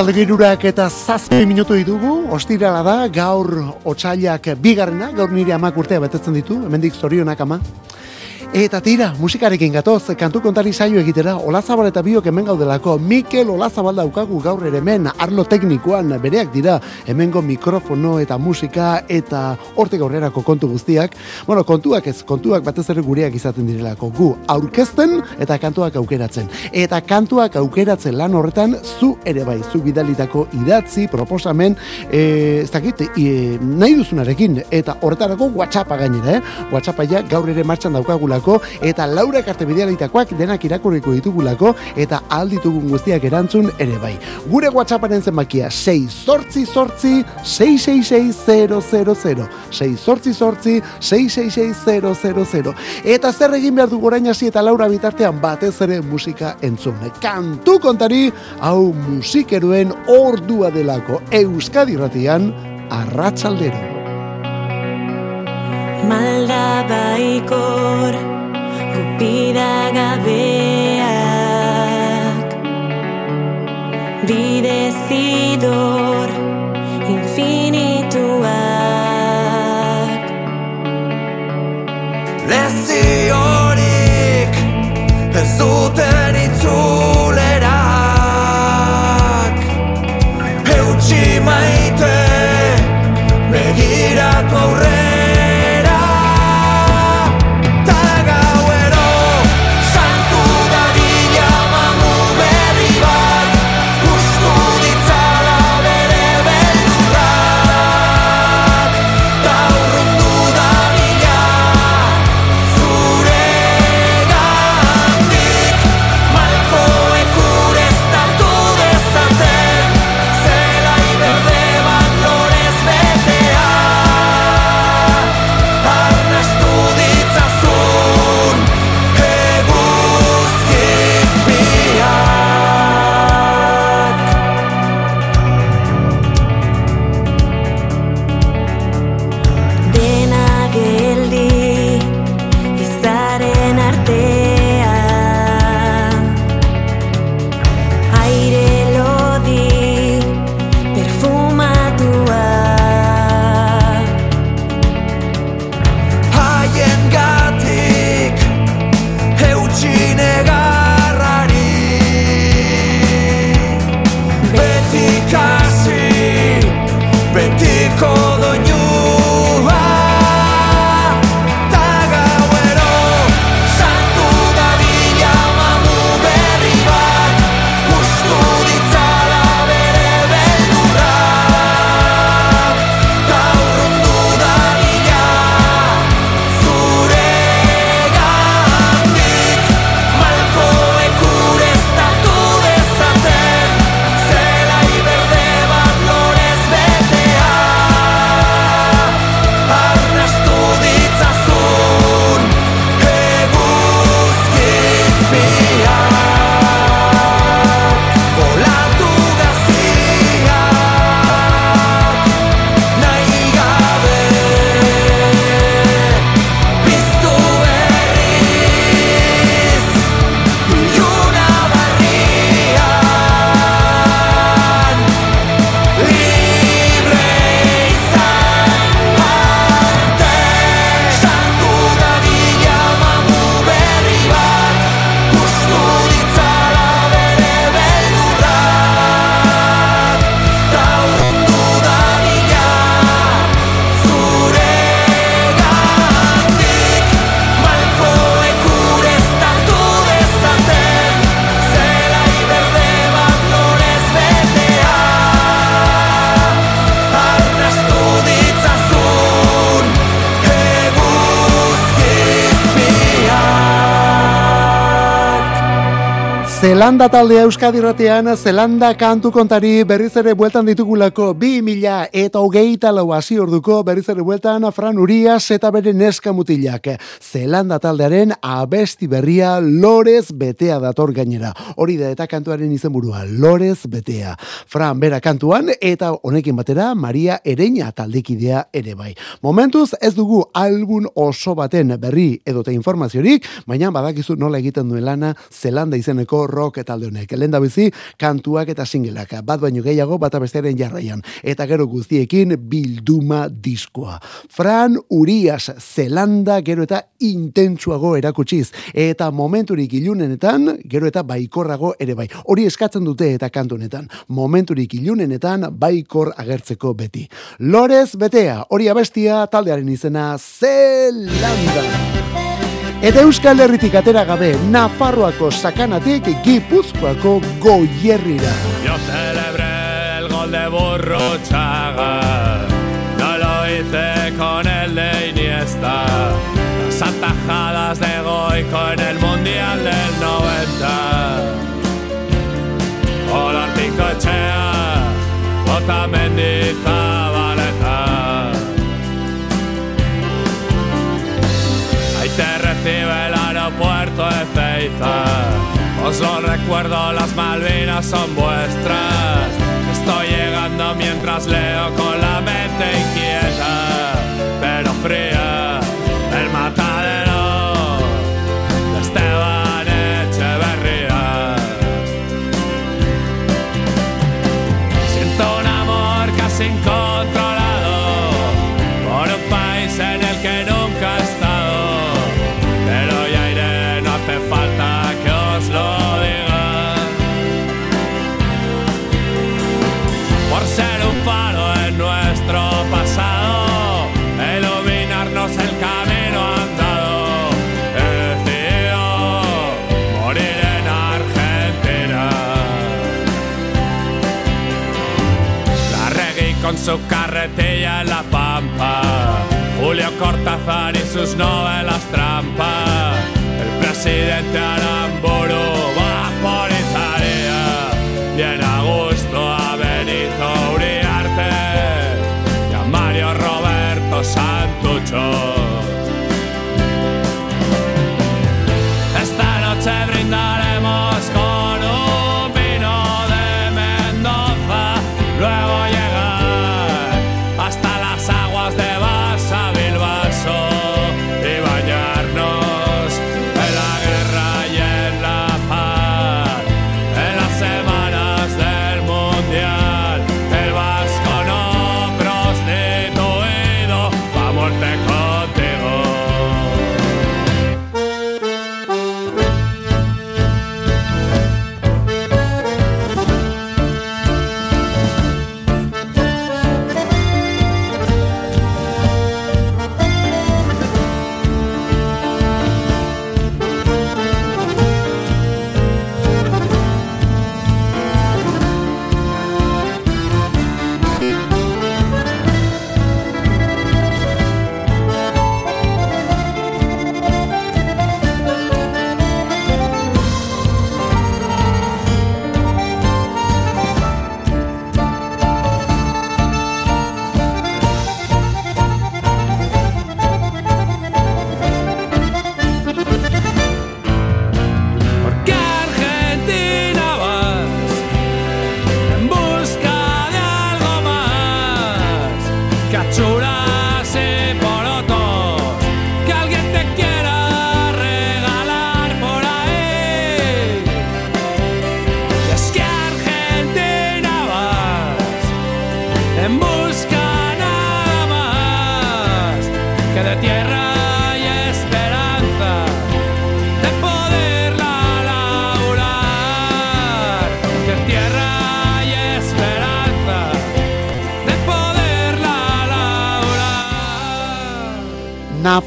Arratzalde girurak eta zazpi minutu ditugu, ostirala da, gaur otxailak bigarrena, gaur nire amak urtea betetzen ditu, hemendik zorionak ama. Eta tira, musikarekin gatoz, kantu kontari saio egitera, Olazabal eta biok hemen gaudelako, Mikel Olazabal daukagu gaur ere hemen, arlo teknikoan bereak dira, hemengo mikrofono eta musika eta horte gaurrerako kontu guztiak. Bueno, kontuak ez, kontuak batez ere gureak izaten direlako, gu aurkezten eta kantuak aukeratzen. Eta kantuak aukeratzen lan horretan, zu ere bai, zu bidalitako idatzi, proposamen, e, ez dakit, e, nahi duzunarekin, eta horretarako WhatsAppa gainera, eh? WhatsAppa ja gaur ere martxan daukagula eta Laura Karte bidealitakoak denak irakurriko ditugulako eta alditugun guztiak erantzun ere bai. Gure WhatsApparen zenbakia 6 sortzi sortzi 666000 6 sortzi sortzi 666000 eta zer egin behar du gorain hasi eta Laura bitartean batez ere musika entzun. Kantu kontari hau musikeroen ordua delako Euskadi ratian arratsaldero. Baikor Gupida gabeak. Bidezidor Infinituak. Leziorik Ez duten itzulerak Eutsi maite Zelanda taldea Euskadirratean, Zelanda kantu kontari berriz ere bueltan ditugulako bi mila eta hogeita lau hasi orduko berriz ere bueltan Fran Urias eta bere neska mutilak. Zelanda taldearen abesti berria Lorez Betea dator gainera. Hori da eta kantuaren izenburua Lorez Betea. Fran bera kantuan eta honekin batera Maria Ereña taldekidea ere bai. Momentuz ez dugu album oso baten berri edote informaziorik, baina badakizu nola egiten duen lana Zelanda izeneko rock talde honek. Lenda bizi kantuak eta singelak bat baino gehiago bata bestearen jarraian eta gero guztiekin bilduma diskoa. Fran Urias Zelanda gero eta intentsuago erakutsiz eta momenturik ilunenetan gero eta baikorrago ere bai. Hori eskatzen dute eta kantu honetan. Momenturik ilunenetan baikor agertzeko beti. Lorez betea, hori abestia taldearen izena Zelanda. Eta Euskal Herritik atera gabe, Nafarroako sakanatik Gipuzkoako goierrira. Yo celebré el gol de Burruchaga. No lo hice con el de Iniesta. Las atajadas de Goico en el Mundial del 90 Hola Picochea Otamendi recuerdo, las Malvinas son vuestras. Estoy llegando mientras leo con la mente inquieta Pero fría El con su carretilla en la pampa. Julio Cortázar y sus novelas trampa. El presidente Aramburu va por Italia. Y en agosto a Benito Uriarte y a Mario Roberto Santucho.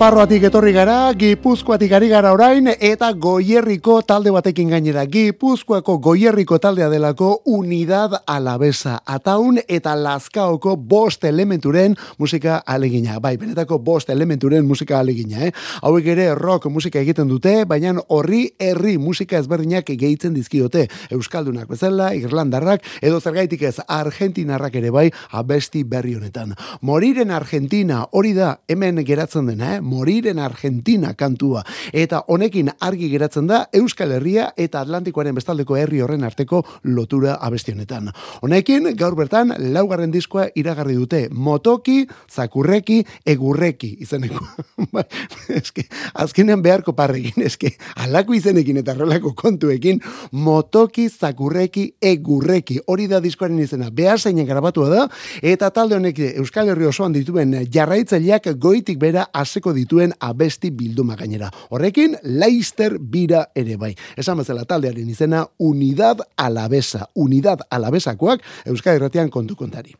Nafarroatik etorri gara, Gipuzkoatik ari gara orain, eta Goierriko talde batekin gainera. Gipuzkoako Goierriko taldea delako Unidad Alabesa. Ataun eta Lazkaoko bost elementuren musika alegina. Bai, benetako bost elementuren musika alegina, eh? Hauek ere rock musika egiten dute, baina horri herri musika ezberdinak gehitzen dizkiote. Euskaldunak bezala, Irlandarrak, edo zergaitik ez Argentinarrak ere bai, abesti berri honetan. Moriren Argentina, hori da, hemen geratzen dena, eh? Moriren Argentina kantua. Eta honekin argi geratzen da Euskal Herria eta Atlantikoaren bestaldeko herri horren arteko lotura abesti honetan. Honekin gaur bertan laugarren diskoa iragarri dute Motoki, Zakurreki, Egurreki izeneko. Bai, eske azkenean beharko parrekin, eske alako izenekin eta rolako kontuekin Motoki, Zakurreki, Egurreki. Hori da diskoaren izena. Behar grabatua da eta talde honek Euskal Herri osoan dituen jarraitzaileak goitik bera haseko dituen abesti bilduma gainera. Horrekin, Leister bira ere bai. Esan bezala taldearen izena Unidad Alabesa. Unidad Alabesakoak Euskal Herratian kontu kontari.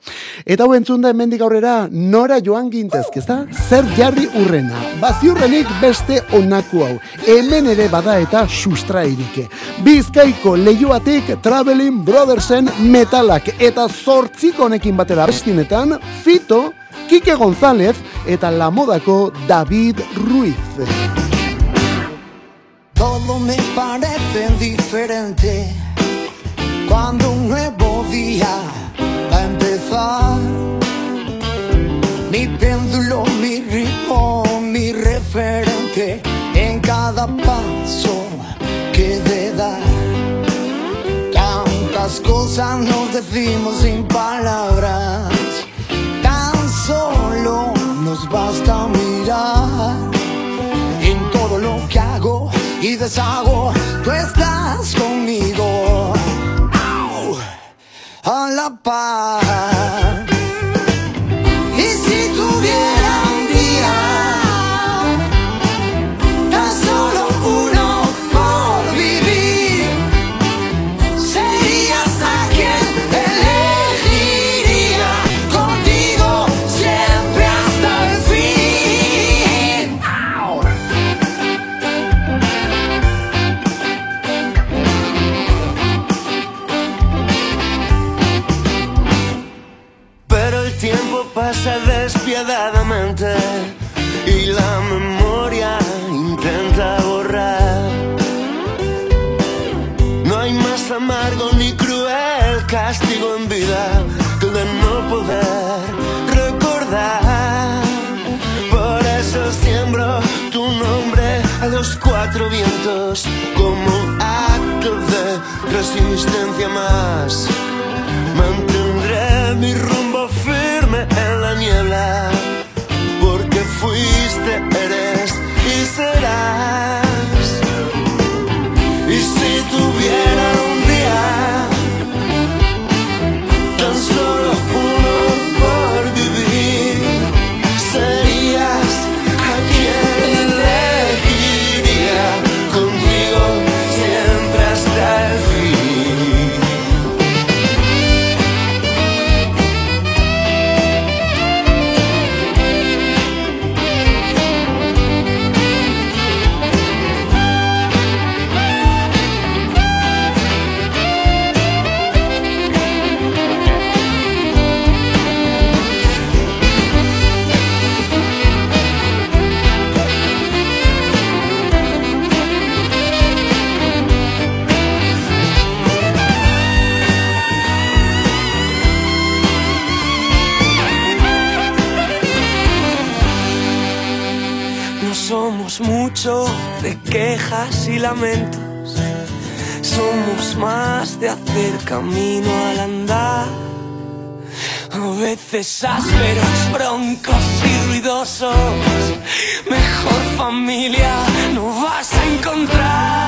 Eta hau entzunda hemendik aurrera nora joan gintezk, ezta? Zer jarri urrena. Baziurrenik beste onaku hau. Hemen ere bada eta sustrairike. Bizkaiko lehioatik Traveling Brothersen metalak eta zortziko honekin batera bestinetan, Fito, Kike González eta la modako David Ruiz. Todo me parece diferente cuando un nuevo día va a empezar. Mi péndulo, mi ritmo, mi referente en cada paso que de dar. Tantas cosas nos decimos sin palabras, solo nos basta mirar en todo lo que hago y deshago, tú estás conmigo a la par. Pasa despiadadamente y la memoria intenta borrar. No hay más amargo ni cruel castigo en vida que de no poder recordar. Por eso siembro tu nombre a los cuatro vientos como acto de resistencia más. Mantendré mi porque fuiste, eres y serás. Y si tuviera lamentos. Somos más de hacer camino al andar. A veces ásperos, broncos y ruidosos. Mejor familia no vas a encontrar.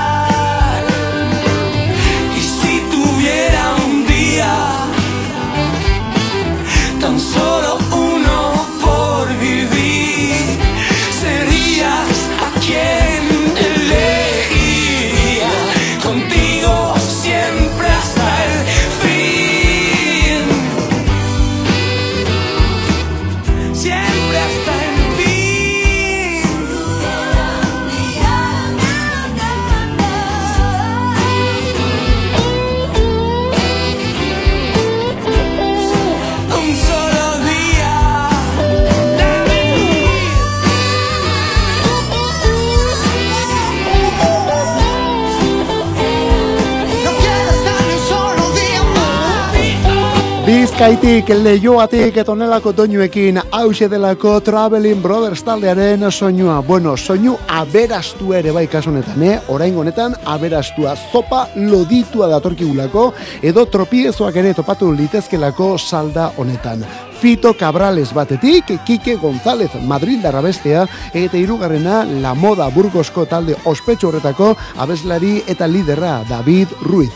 Bizkaitik, leioatik eta onelako doinuekin hause delako Traveling Brothers taldearen soinua. Bueno, soinu aberastu ere bai kasunetan, eh? Orain honetan aberastua zopa loditua datorkigulako edo tropiezoak ere topatu litezkelako salda honetan. Fito Cabrales batetik, Kike González Madrid bestea eta hirugarrena La Moda Burgosko talde ospetsu horretako abeslari eta liderra David Ruiz.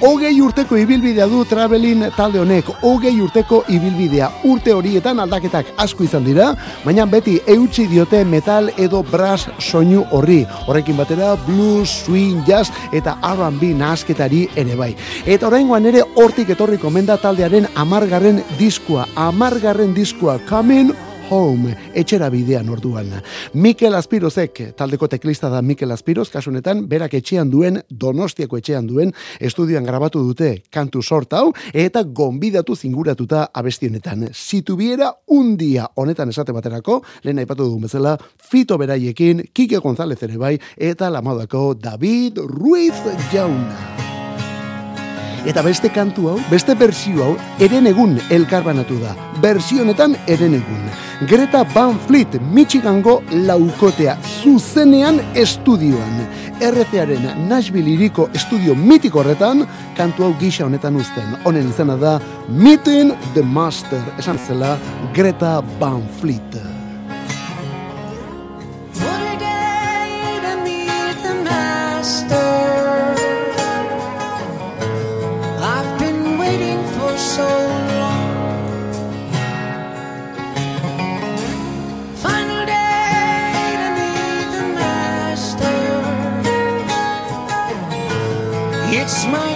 Hogei urteko ibilbidea du Travelin talde honek, hogei urteko ibilbidea urte horietan aldaketak asko izan dira, baina beti eutxi diote metal edo brass soinu horri. Horrekin batera blues, swing, jazz eta R&B nasketari ere bai. Eta oraingoan ere hortik etorri komenda taldearen amargarren diskua, amargarren diskua, Coming Home, etxera bidean orduan. Mikel Aspirozek, taldeko teklista da Mikel Aspiroz, kasunetan, berak etxean duen, donostiako etxean duen, estudioan grabatu dute kantu sort hau, eta gonbidatu zinguratuta abestionetan. Situbiera un dia honetan esate baterako, lehen aipatu dugun bezala, Fito Beraiekin, Kike González ere bai, eta lamadako David Ruiz Jauna. Eta beste kantu hau, beste bersio hau, eren egun elkarbanatu da. Bersio honetan eren egun. Greta Van Fleet, Michigango laukotea, zuzenean estudioan. RCaren Nashville iriko estudio mitiko horretan, kantu hau gisa honetan uzten. Honen izena da, Meeting the Master, esan zela, Greta Van Fleet. What a day to meet the master. So long. Final day to meet the master. It's my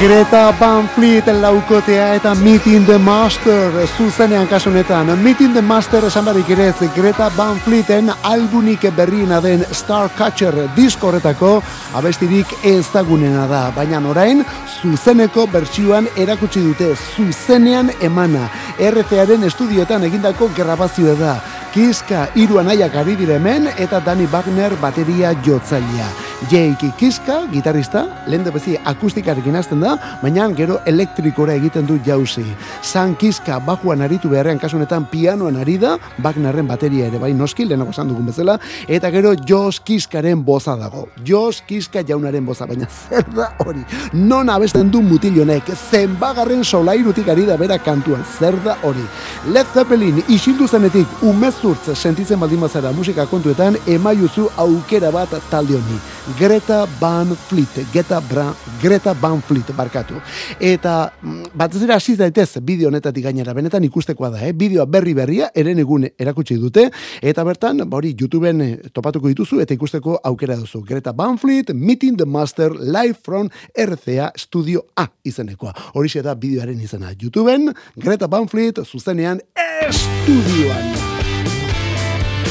Greta Van Fleet laukotea eta Meeting the Master zuzenean kasunetan. Meeting the Master esan barik ere Greta Van Fleeten albunik berriena den Starcatcher diskorretako abestirik ezagunena da. Baina orain zuzeneko bertsioan erakutsi dute zuzenean emana. RCaren estudioetan egindako grabazioa da. Kiska hiru anaiak ari dire hemen eta Danny Wagner bateria jotzailea. Jake Kiska, gitarrista, lehen bezi akustikarekin hasten da, baina gero elektrikora egiten du jauzi. San Kiska bajuan aritu beharrean kasunetan pianoan ari da, Wagnerren bateria ere bai noski, lehenago esan dugun bezala, eta gero Jos Kiskaren boza dago. Jos Kiska jaunaren boza, baina zer da hori? Non abesten du mutilonek, zenbagarren solairutik ari da bera kantuan, zer da hori? Led Zeppelin isildu zenetik umezurtz sentitzen baldin bazara musika kontuetan emaiuzu aukera bat talde honi. Greta Van Fleet, Greta, Bra, Greta Van Fleet, barkatu. Eta mm, bat ez dira hasi daitez bideo honetatik gainera, benetan ikustekoa da, eh? bideoa berri berria, eren egun erakutsi dute, eta bertan, ba hori, YouTubeen eh, topatuko dituzu, eta ikusteko aukera duzu. Greta Van Fleet, Meeting the Master, live from RCA Studio A izenekoa. Horixe da bideoaren izena. YouTubeen, Greta Van Fleet, zuzenean, estudioan.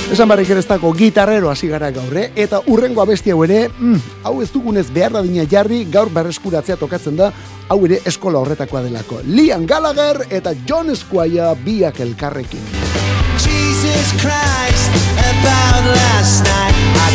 Esan barrik ere ez dago gitarrero hasi gara gaur, eh? eta urrengo abesti hau ere, mm, hau ez dugunez behar dadina jarri, gaur berreskuratzea tokatzen da, hau ere eskola horretakoa delako. Liam Gallagher eta John Squire biak elkarrekin. Jesus Christ, about last night, I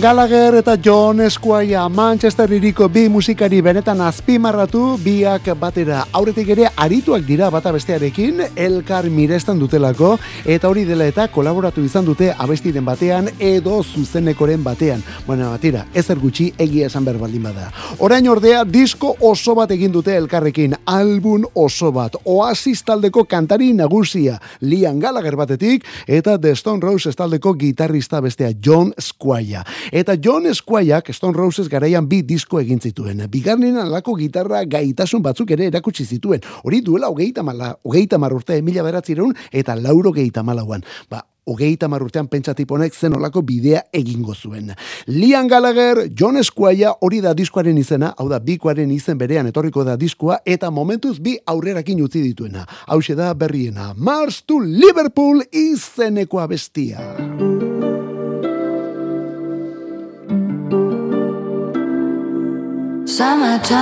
Gallagher eta John Squire Manchester iriko bi musikari benetan azpimarratu biak batera aurretik ere arituak dira bata bestearekin elkar mirestan dutelako eta hori dela eta kolaboratu izan dute abestiren batean edo zuzenekoren batean. Bueno, batira, ezer gutxi egia esan behar baldin bada. Orain ordea disko oso bat egin dute elkarrekin, album oso bat, Oasis taldeko kantari nagusia, Liam Gallagher batetik, eta The Stone Roses taldeko gitarrista bestea John Squire. Eta John Squireak Stone Roses garaian bi disko egin zituen. Bigarren alako gitarra gaitasun batzuk ere erakutsi zituen. Hori duela hogeita mala, hogeita marrurte mila beratzireun eta lauro geita malauan. Ba, hogeita marrurtean pentsatiponek zen olako bidea egingo zuen. Liam Gallagher, John Squire hori da diskoaren izena, hau da bikoaren izen berean etorriko da diskoa, eta momentuz bi aurrerakin utzi dituena. Hau da berriena, Mars to Liverpool izeneko abestia. Summertime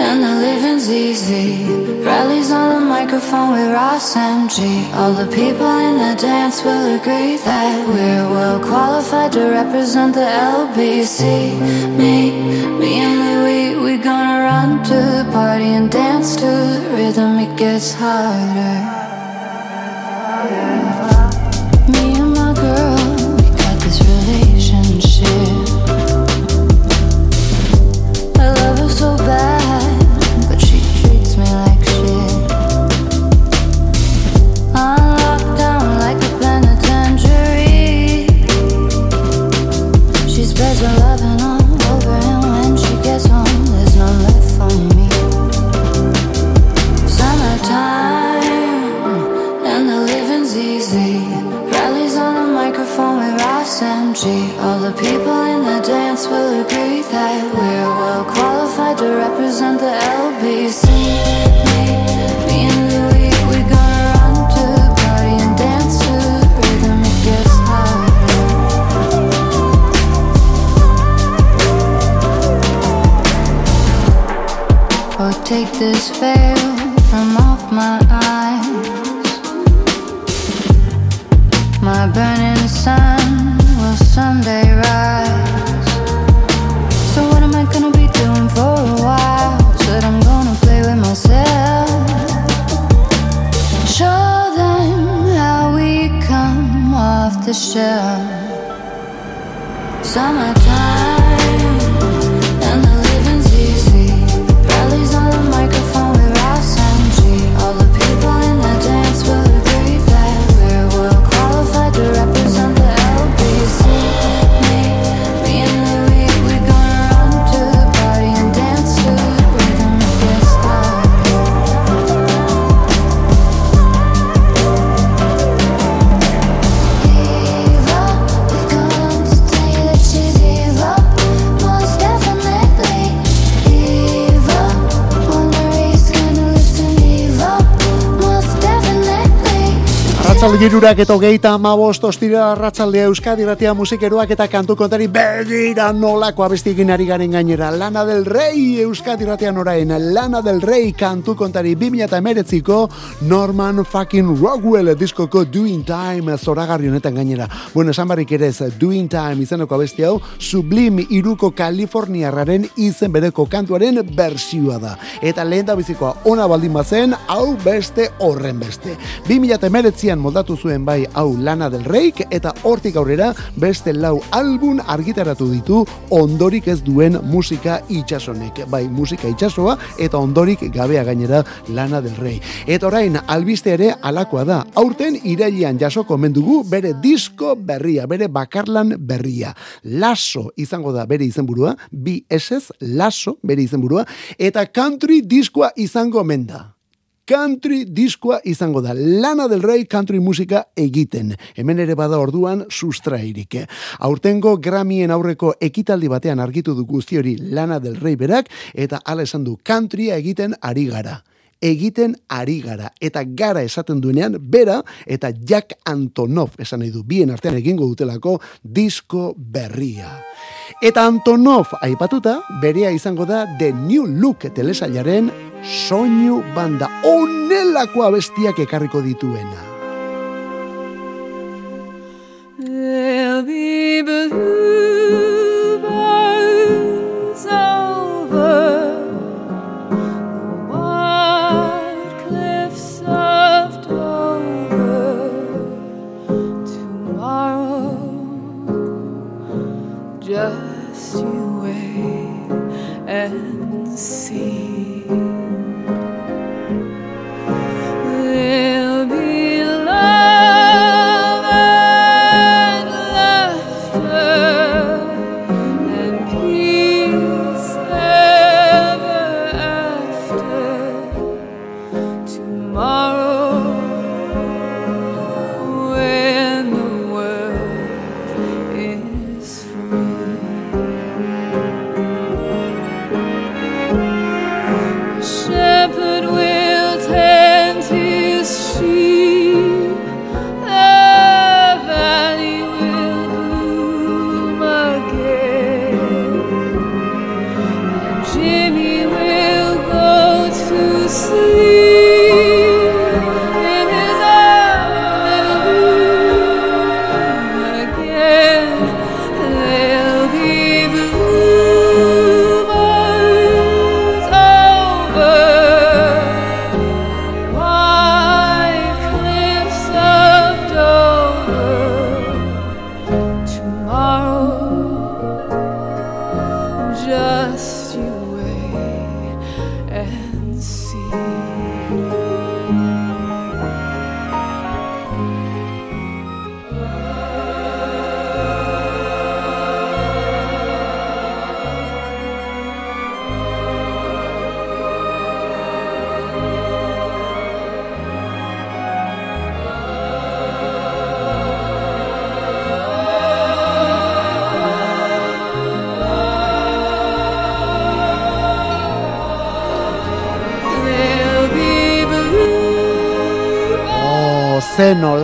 and the living's easy. Rallies on the microphone with Ross and G. All the people in the dance will agree that we're well qualified to represent the LBC. Me, me and Louis, we gonna run to the party and dance to the rhythm. It gets harder. Me to represent the LBC. Me, me and Louis, we gonna run to the party and dance to the rhythm. It gets. Oh, take this veil Arratzalde girurak eta hogeita amabost ostira arratzaldea Euskadi ratia musikeroak eta kantu kontari begira nolako abestiekin ari garen gainera. Lana del Rey Euskadi ratian orain. Lana del Rey kantu kontari 2008ko Norman fucking Rockwell diskoko Doing Time zoragarri honetan gainera. Bueno, esan barrik ere ez Doing Time izeneko abesti hau Sublime iruko Kaliforniarraren izen bereko kantuaren bersioa da. Eta lehen da bizikoa ona baldin bazen, hau beste horren beste. 2008an moldatu zuen bai hau Lana del Reik eta hortik aurrera beste lau album argitaratu ditu ondorik ez duen musika itxasonek. Bai, musika itxasoa eta ondorik gabea gainera Lana del Rey. Eta orain albiste ere alakoa da. Aurten irailean jasoko mendugu bere disko berria, bere bakarlan berria. Laso izango da bere izenburua, bi esez, laso bere izenburua, eta country diskoa izango menda country diskoa izango da. Lana del Rey country musika egiten. Hemen ere bada orduan sustrairik. Aurtengo Grammyen aurreko ekitaldi batean argitu du guzti hori Lana del Rey berak eta hala esan du countrya egiten ari gara egiten ari gara. Eta gara esaten duenean, bera, eta Jack Antonov, esan nahi du, bien artean egingo dutelako, disko berria. Eta Antonov aipatuta, berea izango da The New Look telesailaren soinu banda. Onelako abestiak ekarriko dituena. There'll be blue birds and see.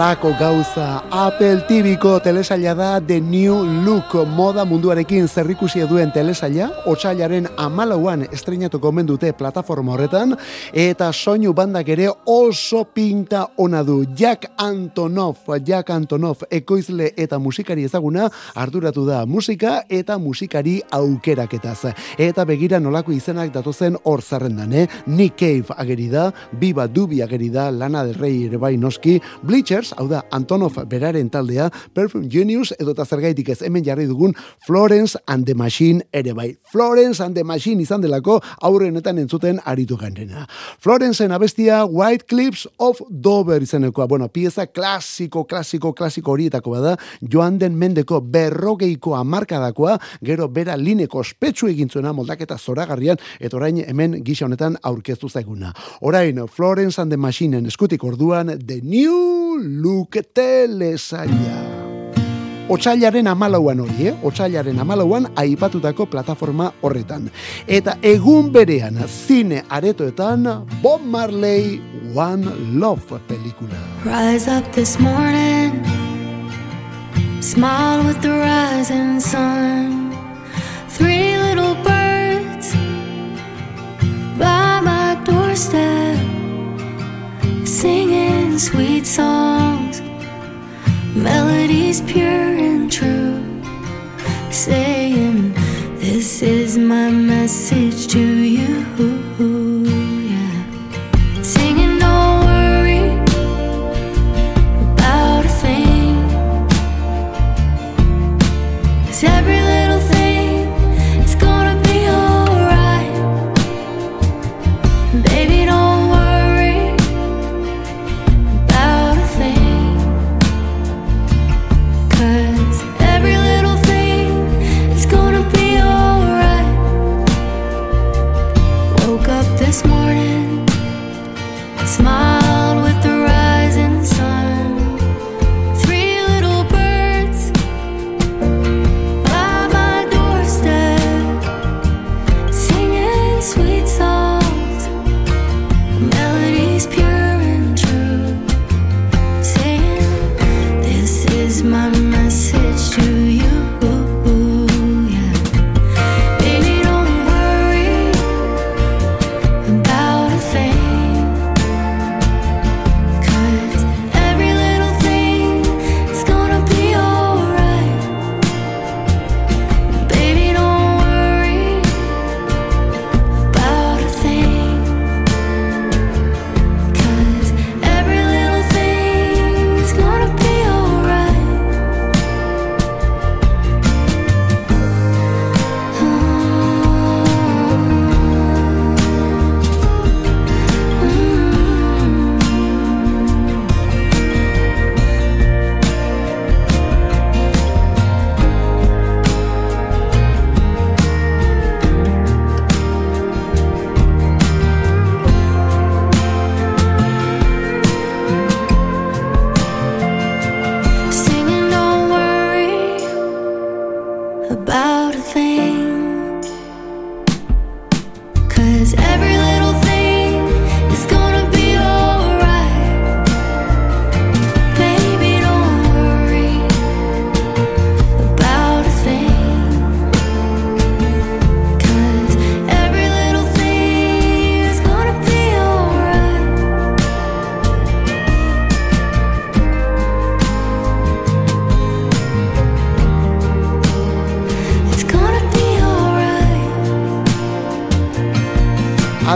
Olako gauza Apple TV-ko telesaila da The New Look. Moda munduarekin zerrikusia duen telesaila otsailaren amalauan estrenatuko omen dute plataforma horretan eta soinu bandak ere oso pinta ona du. Jack Antonov Jack Antonov ekoizle eta musikari ezaguna arduratu da musika eta musikari aukeraketaz. Eta begira nolako izenak datozen hor zerrendan, eh? Nick Cave ageri da, Biba Dubi ageri da, Lana del Rey ere bai noski, Bleachers, hau da, Antonov beraren taldea, Perfume Genius, edo eta zergaitik ez hemen jarri dugun Florence and the Machine ere bai. Florence and the Machine izan delako aurrenetan entzuten aritu gainrena. Florenceen abestia White Clips of Dover izenekoa. Bueno, pieza klasiko, klasiko, klasiko horietako bada, joan den mendeko berrogeiko amarkadakoa, gero bera lineko ospetsu egin zuena moldaketa zoragarrian, eta orain hemen gisa honetan aurkeztu zaiguna. Orain, Florence and the Machineen eskutik orduan, The New Look telesaila. Otsailaren amalauan hori, eh? Otsailaren amalauan aipatutako plataforma horretan. Eta egun berean zine aretoetan Bob Marley One Love pelikula. Rise up this morning, smile with the rising sun. Three little birds by my doorstep, singing sweet songs, melodies pure and true, saying, This is my message to you. About a thing.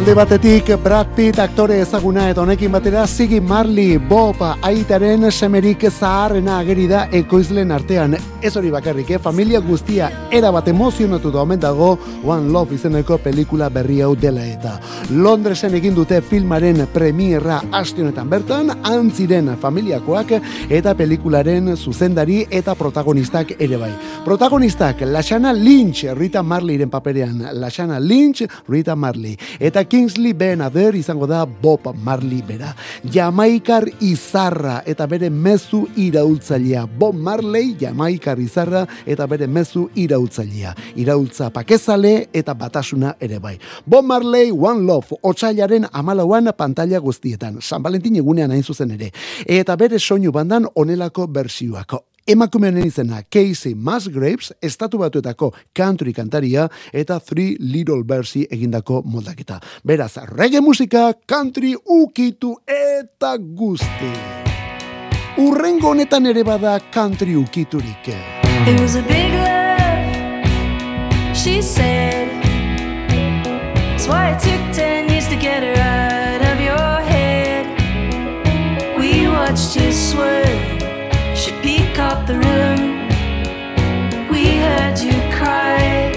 Alde batetik Brad Pitt aktore ezaguna eta honekin batera Ziggy Marley Bob aitaren semerik zaharrena ageri da ekoizlen artean. Ez hori bakarrik, eh? familia guztia era bat emozionatu da omen dago One Love izeneko pelikula berri hau dela eta. Londresen egin dute filmaren premierra aste honetan bertan, antziren familiakoak eta pelikularen zuzendari eta protagonistak ere bai. Protagonistak Lashana Lynch, Rita Marleyren paperean, Lashana Lynch, Rita Marley. Eta Kingsley Ben Ader izango da Bob Marley bera. Jamaikar izarra eta bere mezu iraultzailea. Bob Marley, Jamaikar izarra eta bere mezu iraultzailea. Iraultza pakezale eta batasuna ere bai. Bob Marley, One Love, otxailaren amalauan pantalla guztietan. San Valentin egunean hain zuzen ere. Eta bere soinu bandan onelako bersioak. Emakumeen izena Casey Musgraves, estatu batuetako country kantaria eta Three Little Bersi egindako moldaketa. Beraz, reggae musika, country ukitu eta guzti. Urrengo honetan ere bada country ukiturik. It was a big love, she said. That's why it took ten years to get her out of your head. We watched you swerve, up the room. We heard you cry.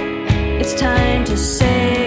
It's time to say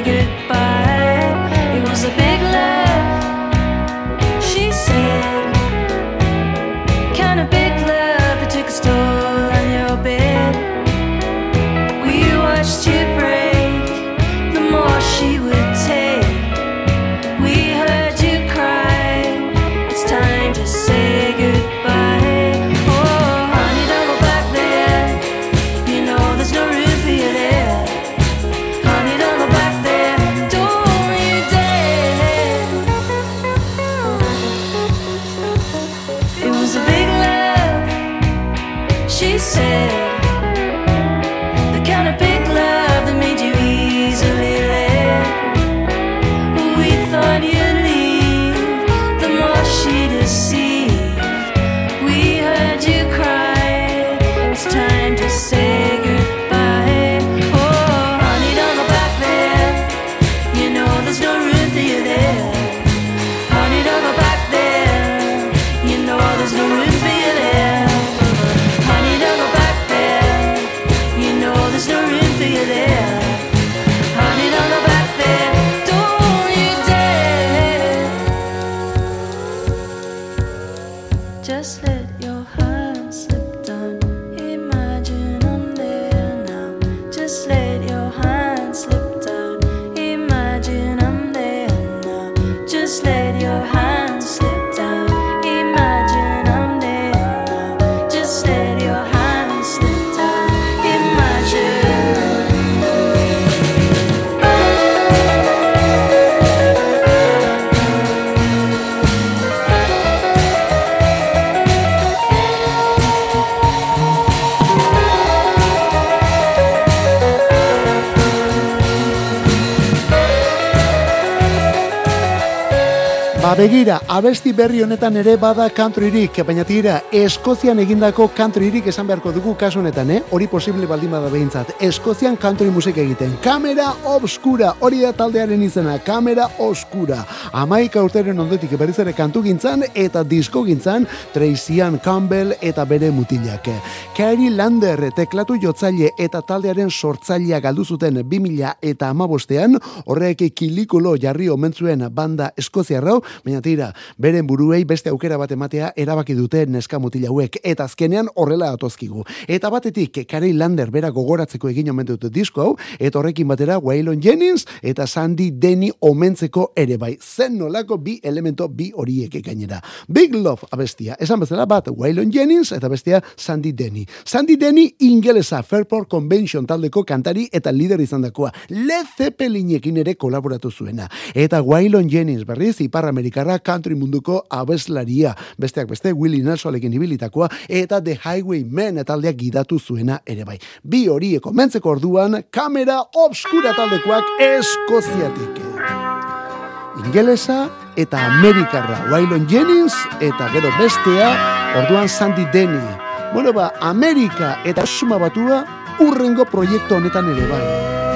Just let begira, abesti berri honetan ere bada countryrik, baina tira, Eskozian egindako countryrik esan beharko dugu kasu honetan, eh? Hori posible baldin bada behintzat. Eskozian country musik egiten. Kamera obskura, hori da taldearen izena, kamera obskura. Amaika urteren ondotik berriz ere kantu gintzan eta disko gintzan Tracian Campbell eta bere mutilak. Carrie Lander teklatu jotzaile eta taldearen sortzailea galdu zuten 2000 eta amabostean, horrek kilikulo jarri omentzuen banda Eskoziarrau, baina tira, beren buruei beste aukera bat ematea erabaki dute neska mutil hauek eta azkenean horrela datozkigu. Eta batetik Carey Lander bera gogoratzeko egin omen dute disko hau eta horrekin batera Waylon Jennings eta Sandy Denny omentzeko ere bai. Zen nolako bi elemento bi horiek gainera. Big Love abestia. Esan bezala bat Waylon Jennings eta bestia Sandy Denny. Sandy Denny ingelesa Fairport Convention taldeko kantari eta lider izandakoa. Led Zeppelinekin ere kolaboratu zuena. Eta Waylon Jennings berriz ipar Amerikarra country munduko abeslaria. Besteak beste Willie Nelsonekin ibilitakoa eta The Highwaymen taldeak gidatu zuena ere bai. Bi horiek komentzeko orduan kamera obskura taldekoak Eskoziatik. Ingelesa eta Amerikarra Waylon Jennings eta gero bestea orduan Sandy Denny. Bueno ba, Amerika eta suma batua urrengo proiektu honetan ere bai.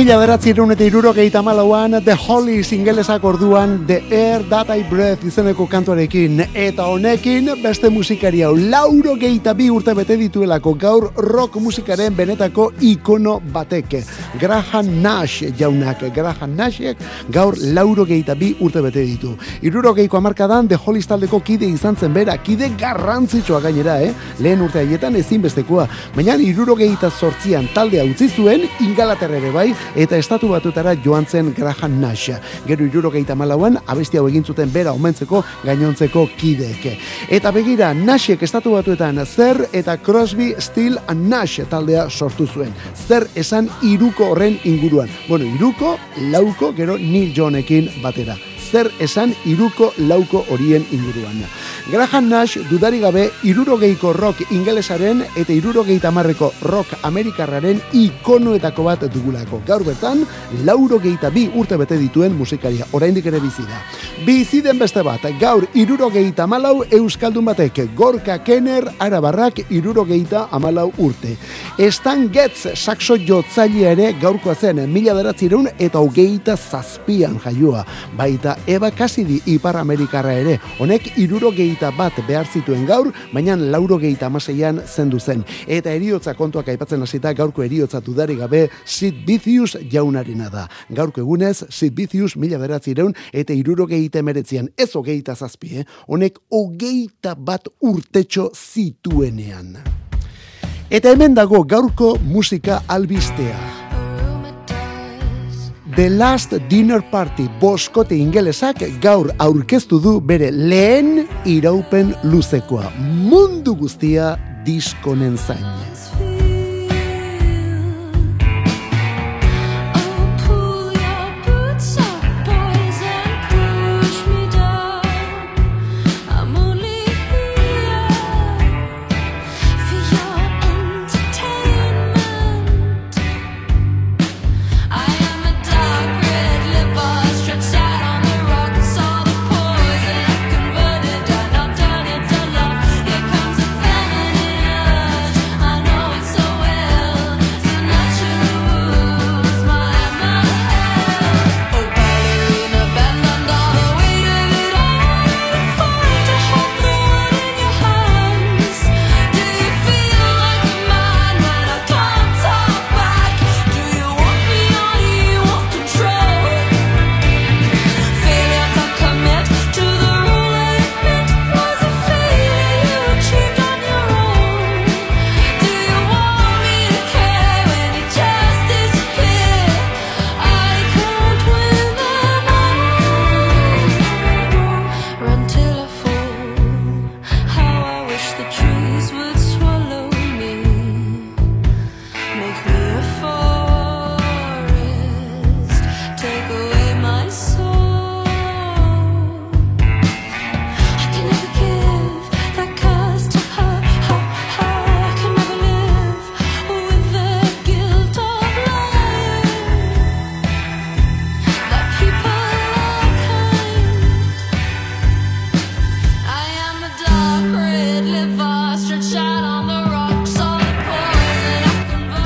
Mila beratzerun eta irurogeita malauan The Hollies ingelesak orduan The Air That I Breath izeneko kantuarekin. Eta honekin beste musikari hau lauro geita bi urte bete dituelako gaur rock musikaren benetako ikono bateke Graham Nash jaunak Graham Nashek gaur lauro geita bi urte bete ditu irurogeiko amarkadan The Hollies taldeko kide izan zen bera kide garrantzitsua gainera eh? lehen urte haietan ezinbestekoa baina irurogeita sortzian taldea utzi zuen ingalaterra ere bai eta estatu batutara joan zen Graham Nash. Gero irurogeita malauan, abesti hau egin zuten bera omentzeko gainontzeko kideek. Eta begira, Nashek estatu batuetan zer eta Crosby, Still and Nash taldea sortu zuen. Zer esan iruko horren inguruan. Bueno, iruko, lauko, gero Neil Johnekin batera zer esan iruko lauko horien inguruan. Graham Nash dudari gabe irurogeiko rock ingelesaren eta irurogeita marreko rock amerikarraren ikonoetako bat dugulako. Gaur bertan, laurogeita bi urte bete dituen musikaria, oraindik ere bizi da. Beste bat, gaur irurogeita malau euskaldun batek, gorka kener arabarrak irurogeita amalau urte. Stan Getz saxo jotzailea ere gaurkoa zen, mila beratzireun eta hogeita zazpian jaioa. Baita Eva Cassidy Ipar Amerikarra ere, honek irurogeita bat behar zituen gaur, baina laurogeita amaseian zendu zen. Eta eriotza kontuak aipatzen hasita gaurko eriotza dudari gabe Sid Vicious jaunarena da. Gaurko egunez, Sid Vicious mila beratzireun eta irurogeita emeretzian, ez hogeita zazpi, eh? honek hogeita bat urtetxo zituenean. Eta hemen dago gaurko musika albistea. The Last Dinner Party boskote ingelesak gaur aurkeztu du bere lehen iraupen luzekoa. Mundu guztia diskonen zain.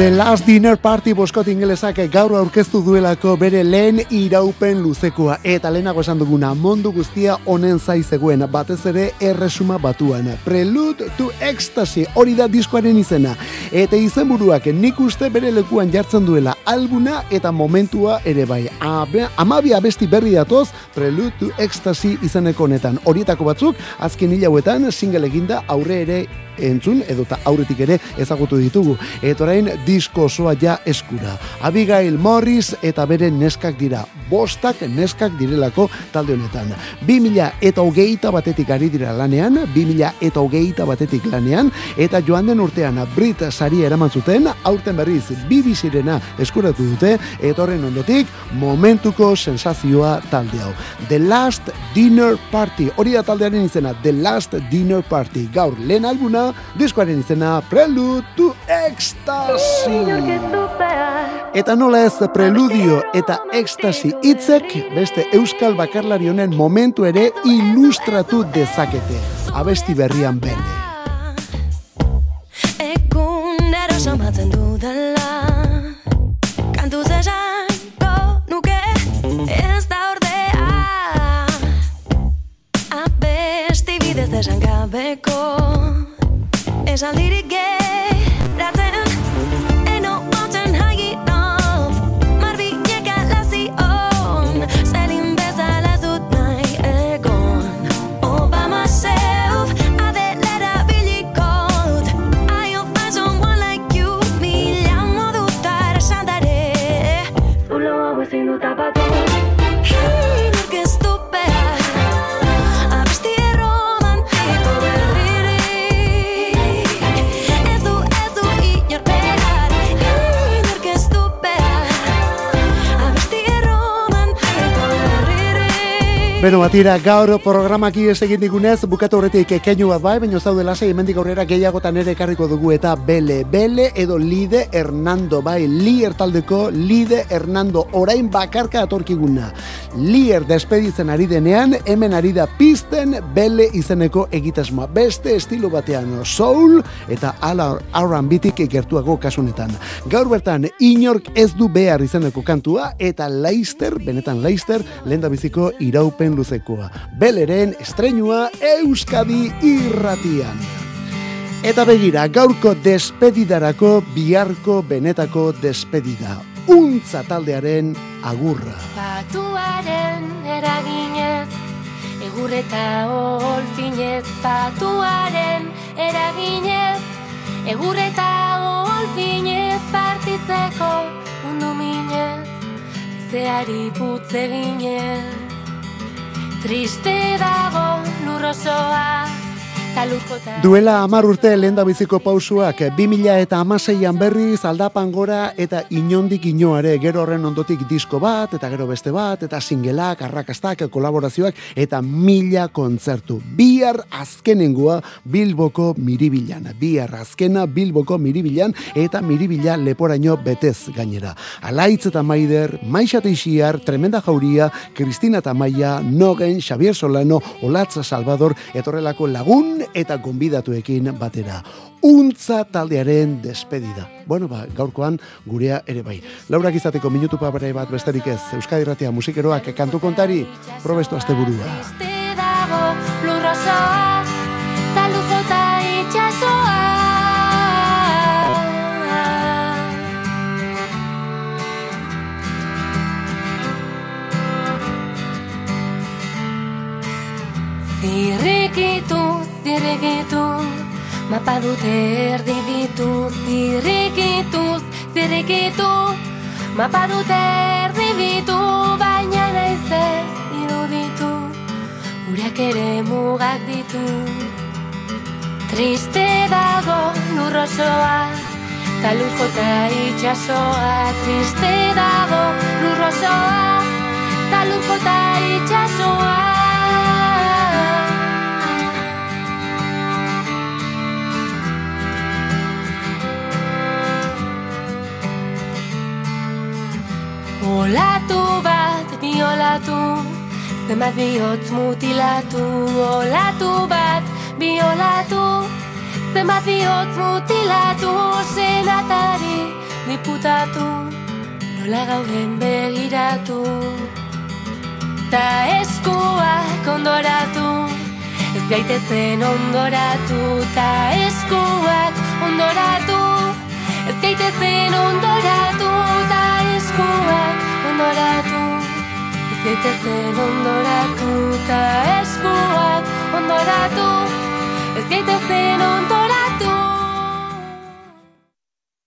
The Last Dinner Party boskot ingelesak gaur aurkeztu duelako bere lehen iraupen luzekoa. Eta lehenago esan duguna, mundu guztia honen zaizegoen, batez ere erresuma batuan. Prelude to Ecstasy, hori da diskoaren izena. Eta izenburuak nik uste bere lekuan jartzen duela albuna eta momentua ere bai. Abe, amabi abesti berri datoz, Prelude to Ecstasy izeneko honetan. Horietako batzuk, azken hilauetan single eginda aurre ere entzun edota aurretik ere ezagutu ditugu. Eta orain disko osoa ja eskura. Abigail Morris eta bere neskak dira. Bostak neskak direlako talde honetan. 2000 eta hogeita batetik ari dira lanean, 2000 eta hogeita batetik lanean, eta joan den urtean Brit saria eraman zuten, aurten berriz bibizirena eskuratu dute, eta horren ondotik momentuko sensazioa talde hau. The Last Dinner Party, hori da taldearen izena, The Last Dinner Party. Gaur, lehen albuna, diskoaren izena Prelude to Ecstasy. Eta nola ez preludio eta ekstasi hitzek beste euskal bakarlari honen momentu ere ilustratu dezakete. Abesti berrian bere. Egunero somatzen dudala Kantuz esango nuke ez da ordea Abesti bidez esan gabeko Esan dirik Beno, batira, gaur programak ies egin digunez, bukatu horretik keinu bat bai, baina zaude lasai hemendik aurrera gehiagotan ere ekarriko dugu eta Bele, Bele edo Lide Hernando, bai, Lier taldeko Lide Hernando, orain bakarka atorkiguna. Lier despeditzen ari denean, hemen ari da pizten Bele izeneko egitasmoa. Beste estilo batean, soul eta ala R&B-tik gertuago kasunetan. Gaur bertan, inork ez du behar izeneko kantua, eta Leister, benetan Leister, lehen biziko iraupen luzekoa. Beleren estrenua Euskadi irratian. Eta begira, gaurko despedidarako biharko benetako despedida. Untza taldearen agurra. Patuaren eraginez, egur eta olfinez, patuaren eraginez, egur eta olfinez, partitzeko mundu minez, zeari putze ginez. Triste dago lurrosoa. Duela amar urte lehen biziko pausuak, 2000 eta amaseian berriz aldapan gora eta inondik inoare, gero horren ondotik disko bat, eta gero beste bat, eta singelak, arrakastak, kolaborazioak, eta mila kontzertu. Bihar azkenengoa Bilboko miribilan. Bihar azkena Bilboko miribilan, eta miribila leporaino betez gainera. Alaitz eta Maider, Maixa Teixiar, Tremenda Jauria, Kristina Tamaia, Nogen, Xavier Solano, Olatza Salvador, etorrelako lagun eta gonbidatuekin batera. Untza taldearen despedida. Bueno, ba, gaurkoan gurea ere bai. Laurak izateko minutu papare bat besterik ez. Euskadi Ratia musikeroak kantu kontari, probestu asteburua. Dago lurrosoa, talukota itxasoa. Zirrikitu, zirrikitu, mapa dute erdi ditu. Zirrikitu, zirrikitu, mapa dute erdi ditu, baina naiz ez iruditu, urak ere mugak ditu. Triste dago lurrosoa, talurko eta itxasoa. Triste dago lurrosoa, talurko eta itxasoa. Olatu bat biolatu, zenbat bihotz mutilatu. Olatu bat biolatu, zenbat bihotz mutilatu. Senatari diputatu Nola gauden begiratu Ta eskuak ondoratu Ez gaitezen ondoratu Ta eskuak ondoratu Ez gaitezen ondoratu Ta eskuak ondoratu Ez gaitezen ondoratu. Ta eskuak ondoratu Ez gaitezen ondoratu